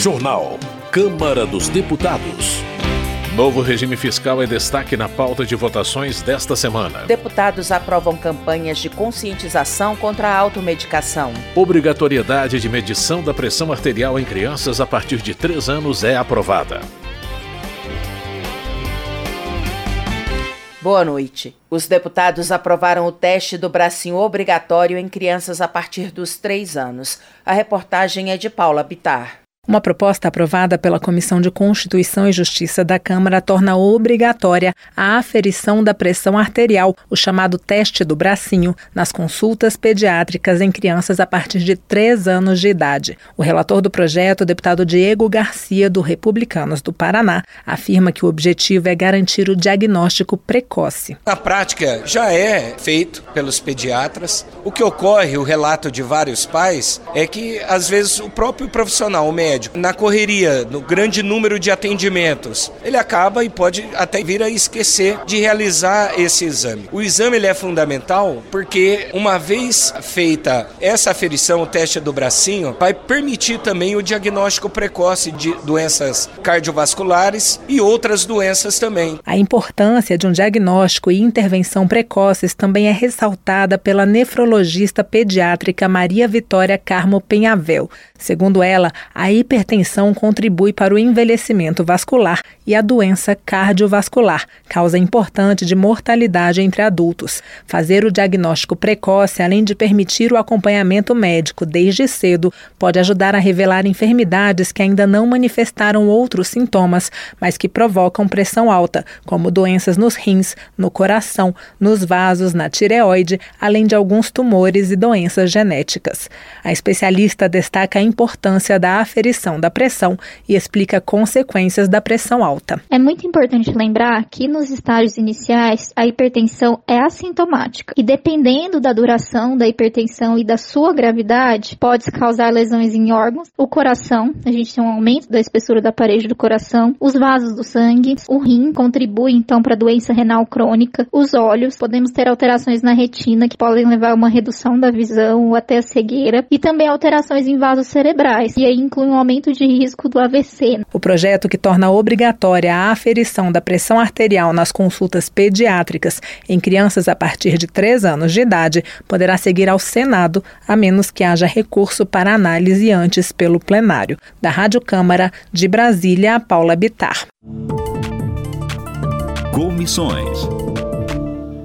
Jornal. Câmara dos Deputados. Novo regime fiscal é destaque na pauta de votações desta semana. Deputados aprovam campanhas de conscientização contra a automedicação. Obrigatoriedade de medição da pressão arterial em crianças a partir de 3 anos é aprovada. Boa noite. Os deputados aprovaram o teste do bracinho obrigatório em crianças a partir dos três anos. A reportagem é de Paula Bitar. Uma proposta aprovada pela Comissão de Constituição e Justiça da Câmara torna obrigatória a aferição da pressão arterial, o chamado teste do bracinho, nas consultas pediátricas em crianças a partir de 3 anos de idade. O relator do projeto, o deputado Diego Garcia, do Republicanos do Paraná, afirma que o objetivo é garantir o diagnóstico precoce. Na prática, já é feito pelos pediatras. O que ocorre, o relato de vários pais, é que às vezes o próprio profissional, o médico, médico, na correria, no grande número de atendimentos, ele acaba e pode até vir a esquecer de realizar esse exame. O exame ele é fundamental porque, uma vez feita essa aferição, o teste do bracinho, vai permitir também o diagnóstico precoce de doenças cardiovasculares e outras doenças também. A importância de um diagnóstico e intervenção precoces também é ressaltada pela nefrologista pediátrica Maria Vitória Carmo Penhavel. Segundo ela, a hipertensão contribui para o envelhecimento vascular e a doença cardiovascular, causa importante de mortalidade entre adultos. Fazer o diagnóstico precoce, além de permitir o acompanhamento médico desde cedo, pode ajudar a revelar enfermidades que ainda não manifestaram outros sintomas, mas que provocam pressão alta, como doenças nos rins, no coração, nos vasos, na tireoide, além de alguns tumores e doenças genéticas. A especialista destaca a importância da aferição da pressão e explica consequências da pressão alta. É muito importante lembrar que nos estágios iniciais a hipertensão é assintomática e dependendo da duração da hipertensão e da sua gravidade, pode causar lesões em órgãos, o coração, a gente tem um aumento da espessura da parede do coração, os vasos do sangue, o rim contribui então para a doença renal crônica, os olhos, podemos ter alterações na retina que podem levar a uma redução da visão ou até a cegueira e também alterações em vasos cerebrais, e aí inclui um aumento de risco do AVC. O projeto que torna obrigatória a aferição da pressão arterial nas consultas pediátricas em crianças a partir de 3 anos de idade poderá seguir ao Senado, a menos que haja recurso para análise antes pelo plenário. Da Rádio Câmara de Brasília, Paula Bitar. Comissões.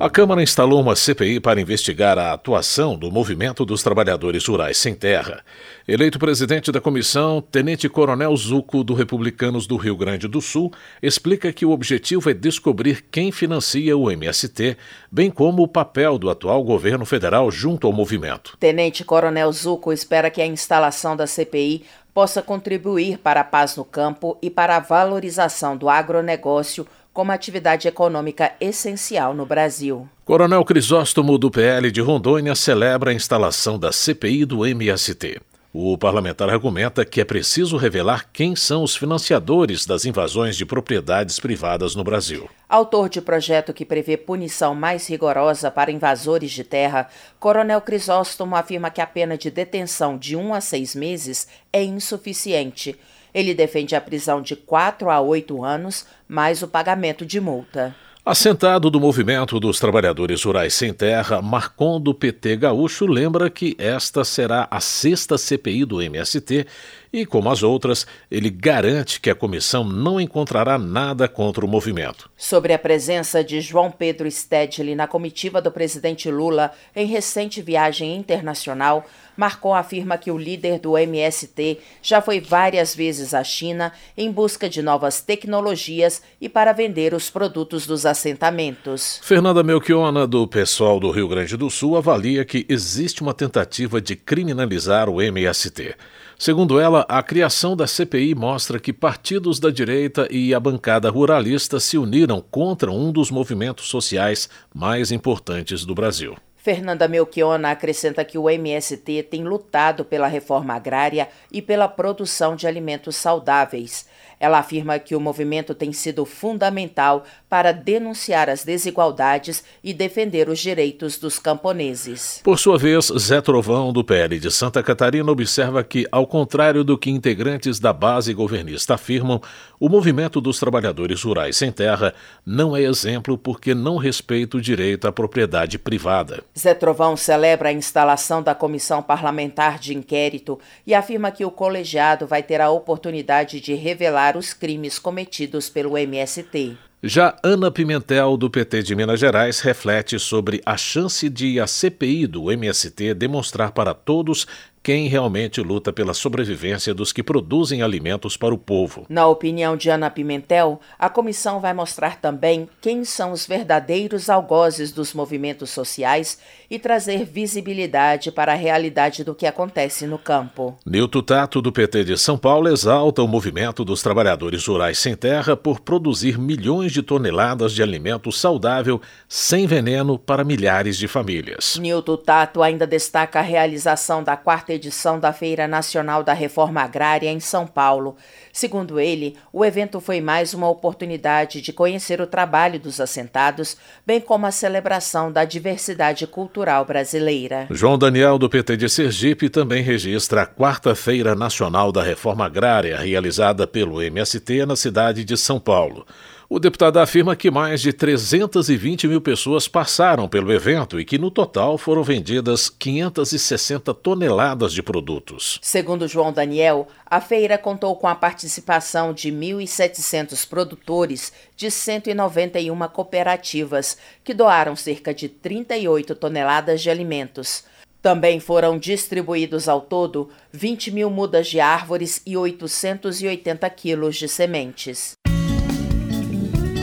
A Câmara instalou uma CPI para investigar a atuação do Movimento dos Trabalhadores Rurais Sem Terra. Eleito presidente da comissão, Tenente Coronel Zuco, do Republicanos do Rio Grande do Sul, explica que o objetivo é descobrir quem financia o MST, bem como o papel do atual governo federal junto ao movimento. Tenente Coronel Zuco espera que a instalação da CPI possa contribuir para a paz no campo e para a valorização do agronegócio como atividade econômica essencial no Brasil. Coronel Crisóstomo, do PL de Rondônia, celebra a instalação da CPI do MST. O parlamentar argumenta que é preciso revelar quem são os financiadores das invasões de propriedades privadas no Brasil. Autor de projeto que prevê punição mais rigorosa para invasores de terra, Coronel Crisóstomo afirma que a pena de detenção de um a seis meses é insuficiente ele defende a prisão de 4 a 8 anos, mais o pagamento de multa. Assentado do movimento dos trabalhadores rurais sem terra, Marcon do PT Gaúcho lembra que esta será a sexta CPI do MST e, como as outras, ele garante que a comissão não encontrará nada contra o movimento. Sobre a presença de João Pedro Stedley na comitiva do presidente Lula em recente viagem internacional, Marcon afirma que o líder do MST já foi várias vezes à China em busca de novas tecnologias e para vender os produtos dos assentamentos. Fernanda Melchiona, do pessoal do Rio Grande do Sul, avalia que existe uma tentativa de criminalizar o MST. Segundo ela, a criação da CPI mostra que partidos da direita e a bancada ruralista se uniram contra um dos movimentos sociais mais importantes do Brasil. Fernanda Melchiona acrescenta que o MST tem lutado pela reforma agrária e pela produção de alimentos saudáveis. Ela afirma que o movimento tem sido fundamental para denunciar as desigualdades e defender os direitos dos camponeses. Por sua vez, Zé Trovão, do PL de Santa Catarina, observa que, ao contrário do que integrantes da base governista afirmam, o movimento dos trabalhadores rurais sem terra não é exemplo porque não respeita o direito à propriedade privada. Zé Trovão celebra a instalação da comissão parlamentar de inquérito e afirma que o colegiado vai ter a oportunidade de revelar os crimes cometidos pelo MST. Já Ana Pimentel, do PT de Minas Gerais, reflete sobre a chance de a CPI do MST demonstrar para todos quem realmente luta pela sobrevivência dos que produzem alimentos para o povo. Na opinião de Ana Pimentel, a comissão vai mostrar também quem são os verdadeiros algozes dos movimentos sociais e trazer visibilidade para a realidade do que acontece no campo. Nilton Tato, do PT de São Paulo, exalta o movimento dos trabalhadores rurais sem terra por produzir milhões de toneladas de alimento saudável sem veneno para milhares de famílias. Nilton Tato ainda destaca a realização da quarta edição da Feira Nacional da Reforma Agrária em São Paulo. Segundo ele, o evento foi mais uma oportunidade de conhecer o trabalho dos assentados, bem como a celebração da diversidade cultural brasileira. João Daniel, do PT de Sergipe, também registra a Quarta Feira Nacional da Reforma Agrária, realizada pelo MST na cidade de São Paulo. O deputado afirma que mais de 320 mil pessoas passaram pelo evento e que, no total, foram vendidas 560 toneladas de produtos. Segundo João Daniel, a feira contou com a participação de 1.700 produtores de 191 cooperativas, que doaram cerca de 38 toneladas de alimentos. Também foram distribuídos ao todo 20 mil mudas de árvores e 880 quilos de sementes.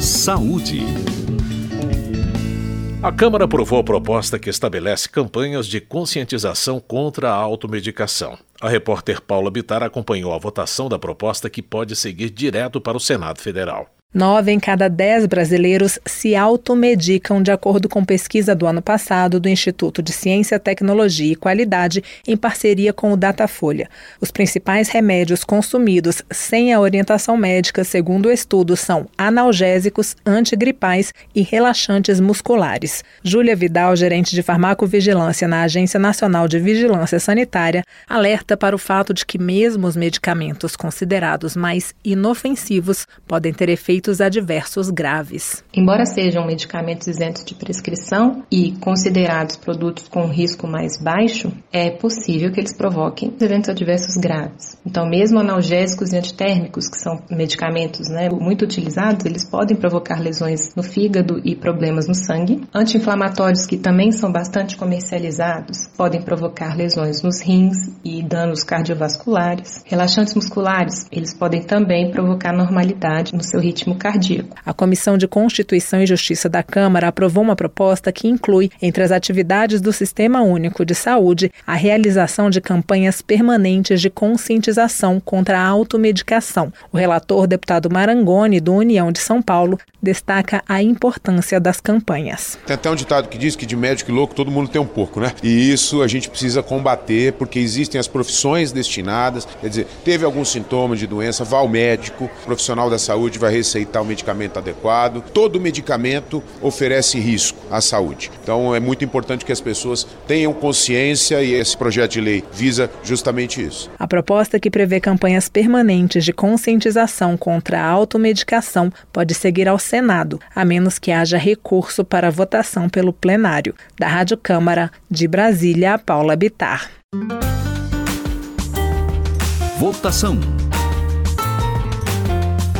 Saúde. A Câmara aprovou a proposta que estabelece campanhas de conscientização contra a automedicação. A repórter Paula Bitar acompanhou a votação da proposta que pode seguir direto para o Senado Federal. Nove em cada dez brasileiros se automedicam, de acordo com pesquisa do ano passado do Instituto de Ciência, Tecnologia e Qualidade, em parceria com o Datafolha. Os principais remédios consumidos sem a orientação médica, segundo o estudo, são analgésicos, antigripais e relaxantes musculares. Júlia Vidal, gerente de farmacovigilância na Agência Nacional de Vigilância Sanitária, alerta para o fato de que, mesmo os medicamentos considerados mais inofensivos podem ter efeitos efeitos adversos graves. Embora sejam medicamentos isentos de prescrição e considerados produtos com risco mais baixo, é possível que eles provoquem eventos adversos graves. Então, mesmo analgésicos e antitérmicos, que são medicamentos né, muito utilizados, eles podem provocar lesões no fígado e problemas no sangue. Anti-inflamatórios, que também são bastante comercializados, podem provocar lesões nos rins e danos cardiovasculares. Relaxantes musculares, eles podem também provocar normalidade no seu ritmo cardíaco. A Comissão de Constituição e Justiça da Câmara aprovou uma proposta que inclui, entre as atividades do Sistema Único de Saúde, a realização de campanhas permanentes de conscientização contra a automedicação. O relator, deputado Marangoni, do União de São Paulo, destaca a importância das campanhas. Tem até um ditado que diz que de médico e louco todo mundo tem um pouco, né? E isso a gente precisa combater porque existem as profissões destinadas. Quer dizer, teve algum sintoma de doença, vá ao médico, o profissional da saúde vai receitar o medicamento adequado. Todo medicamento oferece risco à saúde. Então é muito importante que as pessoas tenham consciência e esse projeto de lei visa justamente isso. A proposta que prevê campanhas permanentes de conscientização contra a automedicação pode seguir ao Senado, a menos que haja recurso para votação pelo plenário. Da Rádio Câmara, de Brasília, Paula Bitar. Votação.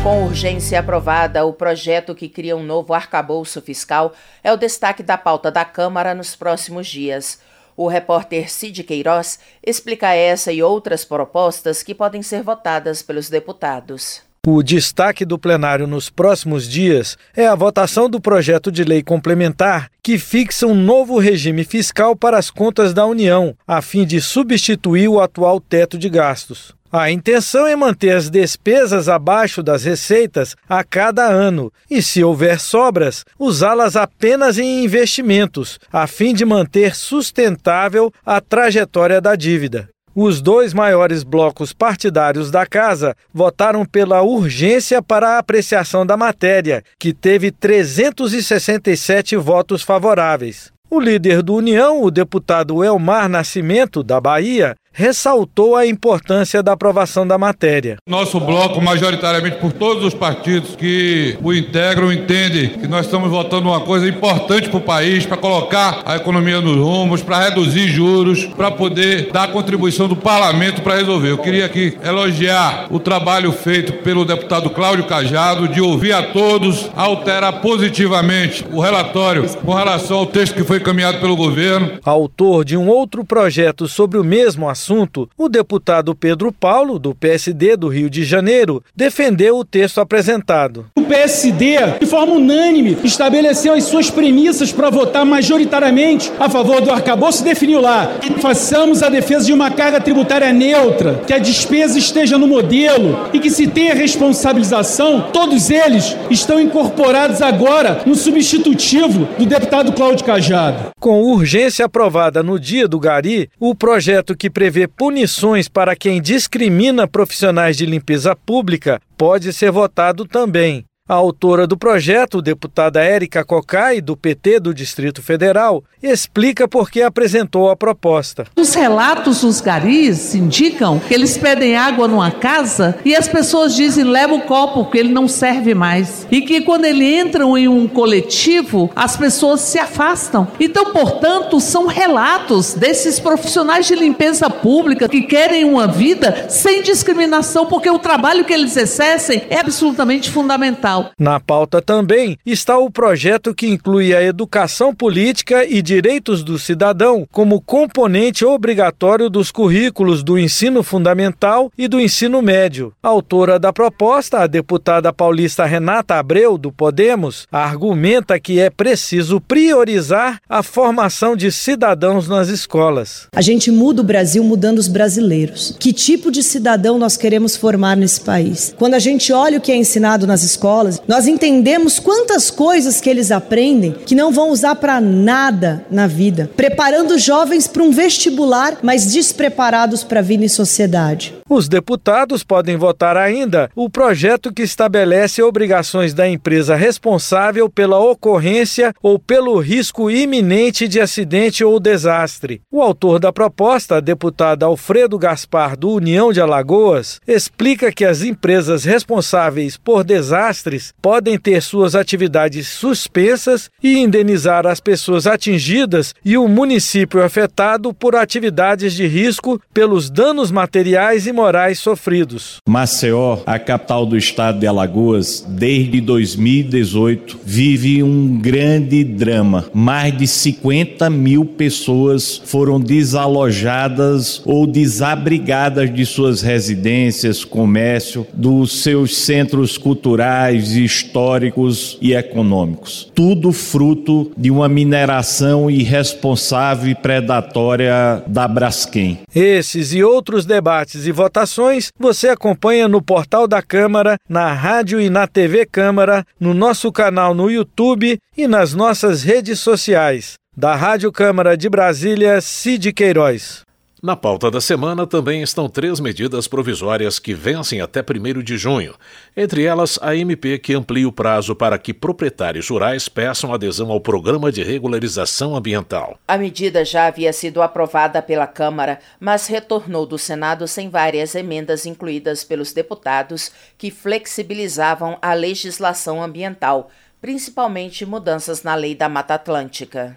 Com urgência aprovada, o projeto que cria um novo arcabouço fiscal é o destaque da pauta da Câmara nos próximos dias. O repórter Cid Queiroz explica essa e outras propostas que podem ser votadas pelos deputados. O destaque do plenário nos próximos dias é a votação do projeto de lei complementar que fixa um novo regime fiscal para as contas da União, a fim de substituir o atual teto de gastos. A intenção é manter as despesas abaixo das receitas a cada ano e, se houver sobras, usá-las apenas em investimentos, a fim de manter sustentável a trajetória da dívida. Os dois maiores blocos partidários da casa votaram pela urgência para a apreciação da matéria, que teve 367 votos favoráveis. O líder do União, o deputado Elmar Nascimento, da Bahia, ressaltou a importância da aprovação da matéria. Nosso bloco, majoritariamente por todos os partidos que o integram, entende que nós estamos votando uma coisa importante para o país, para colocar a economia nos rumos, para reduzir juros, para poder dar a contribuição do parlamento para resolver. Eu queria aqui elogiar o trabalho feito pelo deputado Cláudio Cajado, de ouvir a todos, alterar positivamente o relatório com relação ao texto que foi caminhado pelo governo. Autor de um outro projeto sobre o mesmo assunto, assunto, o deputado Pedro Paulo, do PSD do Rio de Janeiro, defendeu o texto apresentado. O PSD, de forma unânime, estabeleceu as suas premissas para votar majoritariamente a favor do arcabouço e definiu lá que façamos a defesa de uma carga tributária neutra, que a despesa esteja no modelo e que se tenha responsabilização, todos eles estão incorporados agora no substitutivo do deputado Cláudio Cajado. Com urgência aprovada no dia do Gari, o projeto que prevê prevê punições para quem discrimina profissionais de limpeza pública pode ser votado também. A autora do projeto, deputada Érica Cocai, do PT do Distrito Federal, explica por que apresentou a proposta. Os relatos dos garis indicam que eles pedem água numa casa e as pessoas dizem leva o copo porque ele não serve mais. E que quando eles entram em um coletivo, as pessoas se afastam. Então, portanto, são relatos desses profissionais de limpeza pública que querem uma vida sem discriminação, porque o trabalho que eles exercem é absolutamente fundamental. Na pauta também está o projeto que inclui a educação política e direitos do cidadão como componente obrigatório dos currículos do ensino fundamental e do ensino médio. A autora da proposta, a deputada paulista Renata Abreu, do Podemos, argumenta que é preciso priorizar a formação de cidadãos nas escolas. A gente muda o Brasil mudando os brasileiros. Que tipo de cidadão nós queremos formar nesse país? Quando a gente olha o que é ensinado nas escolas, escolas, nós entendemos quantas coisas que eles aprendem que não vão usar para nada na vida, preparando jovens para um vestibular, mas despreparados para a vida em sociedade. Os deputados podem votar ainda o projeto que estabelece obrigações da empresa responsável pela ocorrência ou pelo risco iminente de acidente ou desastre. O autor da proposta, deputado Alfredo Gaspar, do União de Alagoas, explica que as empresas responsáveis por desastres podem ter suas atividades suspensas e indenizar as pessoas atingidas e o município afetado por atividades de risco pelos danos materiais e morais sofridos. Maceió, a capital do estado de Alagoas, desde 2018 vive um grande drama. Mais de 50 mil pessoas foram desalojadas ou desabrigadas de suas residências, comércio, dos seus centros culturais históricos e econômicos. Tudo fruto de uma mineração irresponsável e predatória da Braskem. Esses e outros debates e votações você acompanha no portal da Câmara, na rádio e na TV Câmara, no nosso canal no YouTube e nas nossas redes sociais. Da Rádio Câmara de Brasília, Cid Queiroz. Na pauta da semana também estão três medidas provisórias que vencem até 1 de junho. Entre elas, a MP que amplia o prazo para que proprietários rurais peçam adesão ao Programa de Regularização Ambiental. A medida já havia sido aprovada pela Câmara, mas retornou do Senado sem várias emendas incluídas pelos deputados que flexibilizavam a legislação ambiental, principalmente mudanças na lei da Mata Atlântica.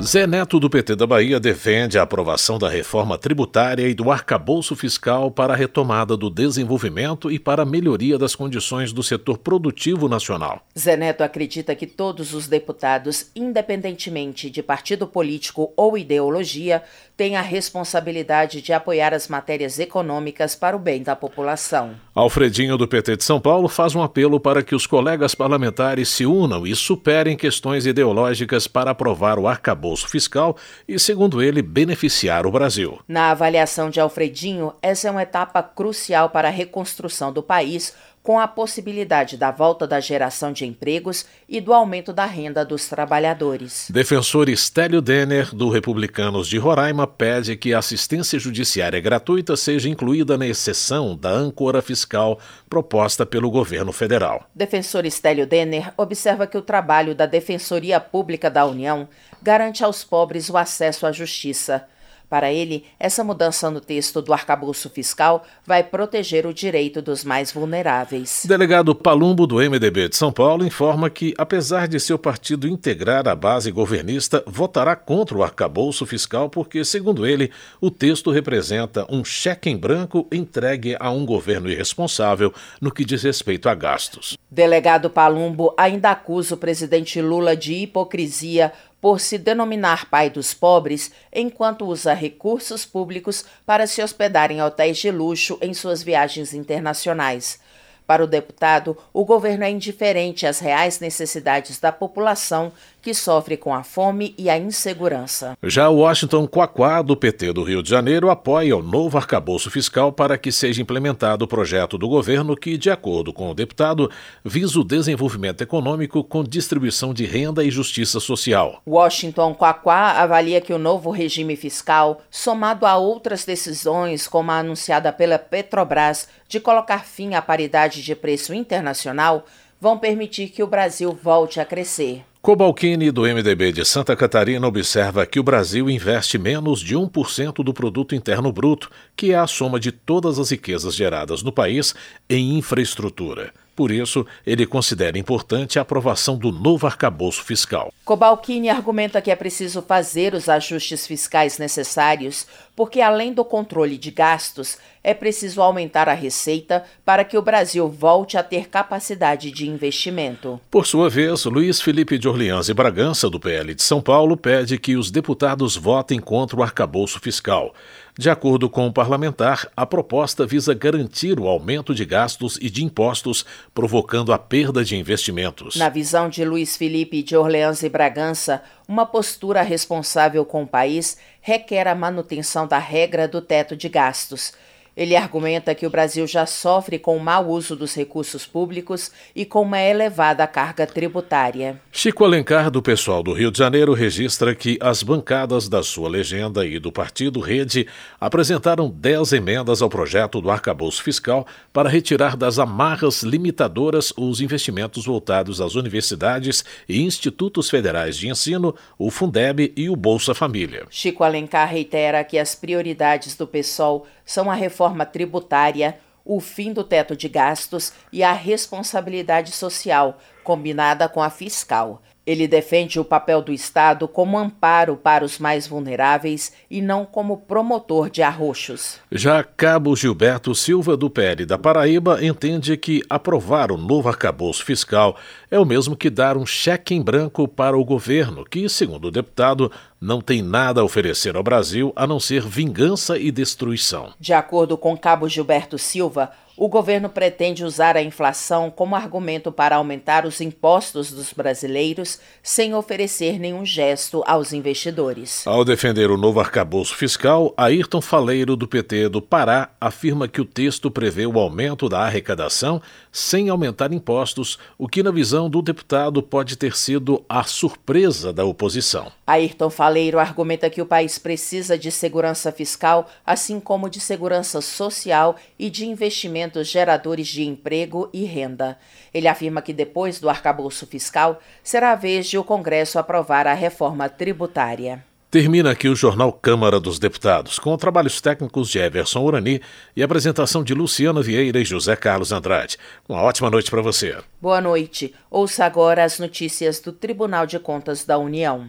Zé Neto do PT da Bahia defende a aprovação da reforma tributária e do arcabouço fiscal para a retomada do desenvolvimento e para a melhoria das condições do setor produtivo nacional. Zé Neto acredita que todos os deputados, independentemente de partido político ou ideologia, têm a responsabilidade de apoiar as matérias econômicas para o bem da população. Alfredinho do PT de São Paulo faz um apelo para que os colegas parlamentares se unam e superem questões ideológicas para aprovar o arcabouço fiscal e, segundo ele, beneficiar o Brasil. Na avaliação de Alfredinho, essa é uma etapa crucial para a reconstrução do país com a possibilidade da volta da geração de empregos e do aumento da renda dos trabalhadores. Defensor Estélio Denner, do Republicanos de Roraima, pede que a assistência judiciária gratuita seja incluída na exceção da âncora fiscal proposta pelo governo federal. Defensor Estélio Denner observa que o trabalho da Defensoria Pública da União garante aos pobres o acesso à justiça. Para ele, essa mudança no texto do arcabouço fiscal vai proteger o direito dos mais vulneráveis. Delegado Palumbo, do MDB de São Paulo, informa que, apesar de seu partido integrar a base governista, votará contra o arcabouço fiscal porque, segundo ele, o texto representa um cheque em branco entregue a um governo irresponsável no que diz respeito a gastos. Delegado Palumbo ainda acusa o presidente Lula de hipocrisia por se denominar pai dos pobres, enquanto usa recursos públicos para se hospedar em hotéis de luxo em suas viagens internacionais. Para o deputado, o governo é indiferente às reais necessidades da população que sofre com a fome e a insegurança. Já o Washington Quaquá, do PT do Rio de Janeiro, apoia o novo arcabouço fiscal para que seja implementado o projeto do governo que, de acordo com o deputado, visa o desenvolvimento econômico com distribuição de renda e justiça social. Washington Quaquá avalia que o novo regime fiscal, somado a outras decisões, como a anunciada pela Petrobras de colocar fim à paridade de preço internacional, vão permitir que o Brasil volte a crescer. Cobalcini, do MDB de Santa Catarina, observa que o Brasil investe menos de 1% do produto interno bruto, que é a soma de todas as riquezas geradas no país, em infraestrutura. Por isso, ele considera importante a aprovação do novo arcabouço fiscal. Cobalcini argumenta que é preciso fazer os ajustes fiscais necessários, porque além do controle de gastos, é preciso aumentar a receita para que o Brasil volte a ter capacidade de investimento. Por sua vez, Luiz Felipe de Orleans e Bragança, do PL de São Paulo, pede que os deputados votem contra o arcabouço fiscal. De acordo com o parlamentar, a proposta visa garantir o aumento de gastos e de impostos, provocando a perda de investimentos. Na visão de Luiz Felipe de Orleans e Bragança, uma postura responsável com o país requer a manutenção da regra do teto de gastos ele argumenta que o Brasil já sofre com o mau uso dos recursos públicos e com uma elevada carga tributária. Chico Alencar, do pessoal do Rio de Janeiro, registra que as bancadas da sua legenda e do partido Rede apresentaram 10 emendas ao projeto do arcabouço fiscal para retirar das amarras limitadoras os investimentos voltados às universidades e institutos federais de ensino, o Fundeb e o Bolsa Família. Chico Alencar reitera que as prioridades do PSOL são a reforma tributária, o fim do teto de gastos e a responsabilidade social, combinada com a fiscal. Ele defende o papel do Estado como amparo para os mais vulneráveis e não como promotor de arroxos. Já Cabo Gilberto Silva, do PL da Paraíba, entende que aprovar o novo arcabouço fiscal é o mesmo que dar um cheque em branco para o governo, que, segundo o deputado, não tem nada a oferecer ao Brasil a não ser vingança e destruição. De acordo com Cabo Gilberto Silva, o governo pretende usar a inflação como argumento para aumentar os impostos dos brasileiros sem oferecer nenhum gesto aos investidores. Ao defender o novo arcabouço fiscal, Ayrton Faleiro, do PT do Pará, afirma que o texto prevê o aumento da arrecadação sem aumentar impostos, o que, na visão do deputado, pode ter sido a surpresa da oposição. Ayrton Faleiro argumenta que o país precisa de segurança fiscal, assim como de segurança social e de investimento investimentos geradores de emprego e renda. Ele afirma que depois do arcabouço fiscal será a vez de o Congresso aprovar a reforma tributária. Termina aqui o Jornal Câmara dos Deputados, com trabalhos técnicos de Everson Urani e apresentação de Luciana Vieira e José Carlos Andrade. Uma ótima noite para você. Boa noite. Ouça agora as notícias do Tribunal de Contas da União.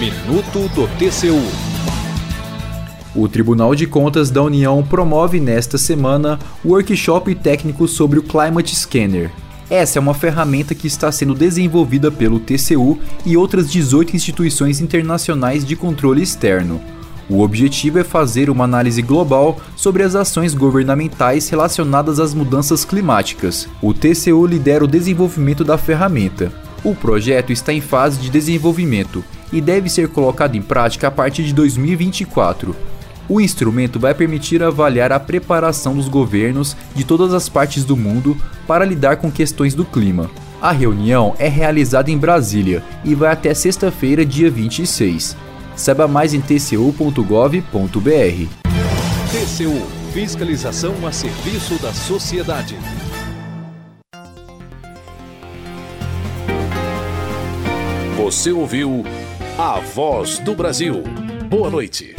Minuto do TCU. O Tribunal de Contas da União promove nesta semana o workshop técnico sobre o Climate Scanner. Essa é uma ferramenta que está sendo desenvolvida pelo TCU e outras 18 instituições internacionais de controle externo. O objetivo é fazer uma análise global sobre as ações governamentais relacionadas às mudanças climáticas. O TCU lidera o desenvolvimento da ferramenta. O projeto está em fase de desenvolvimento e deve ser colocado em prática a partir de 2024. O instrumento vai permitir avaliar a preparação dos governos de todas as partes do mundo para lidar com questões do clima. A reunião é realizada em Brasília e vai até sexta-feira, dia 26. Saiba mais em tcu.gov.br. TCU Fiscalização a serviço da sociedade. Você ouviu a voz do Brasil. Boa noite.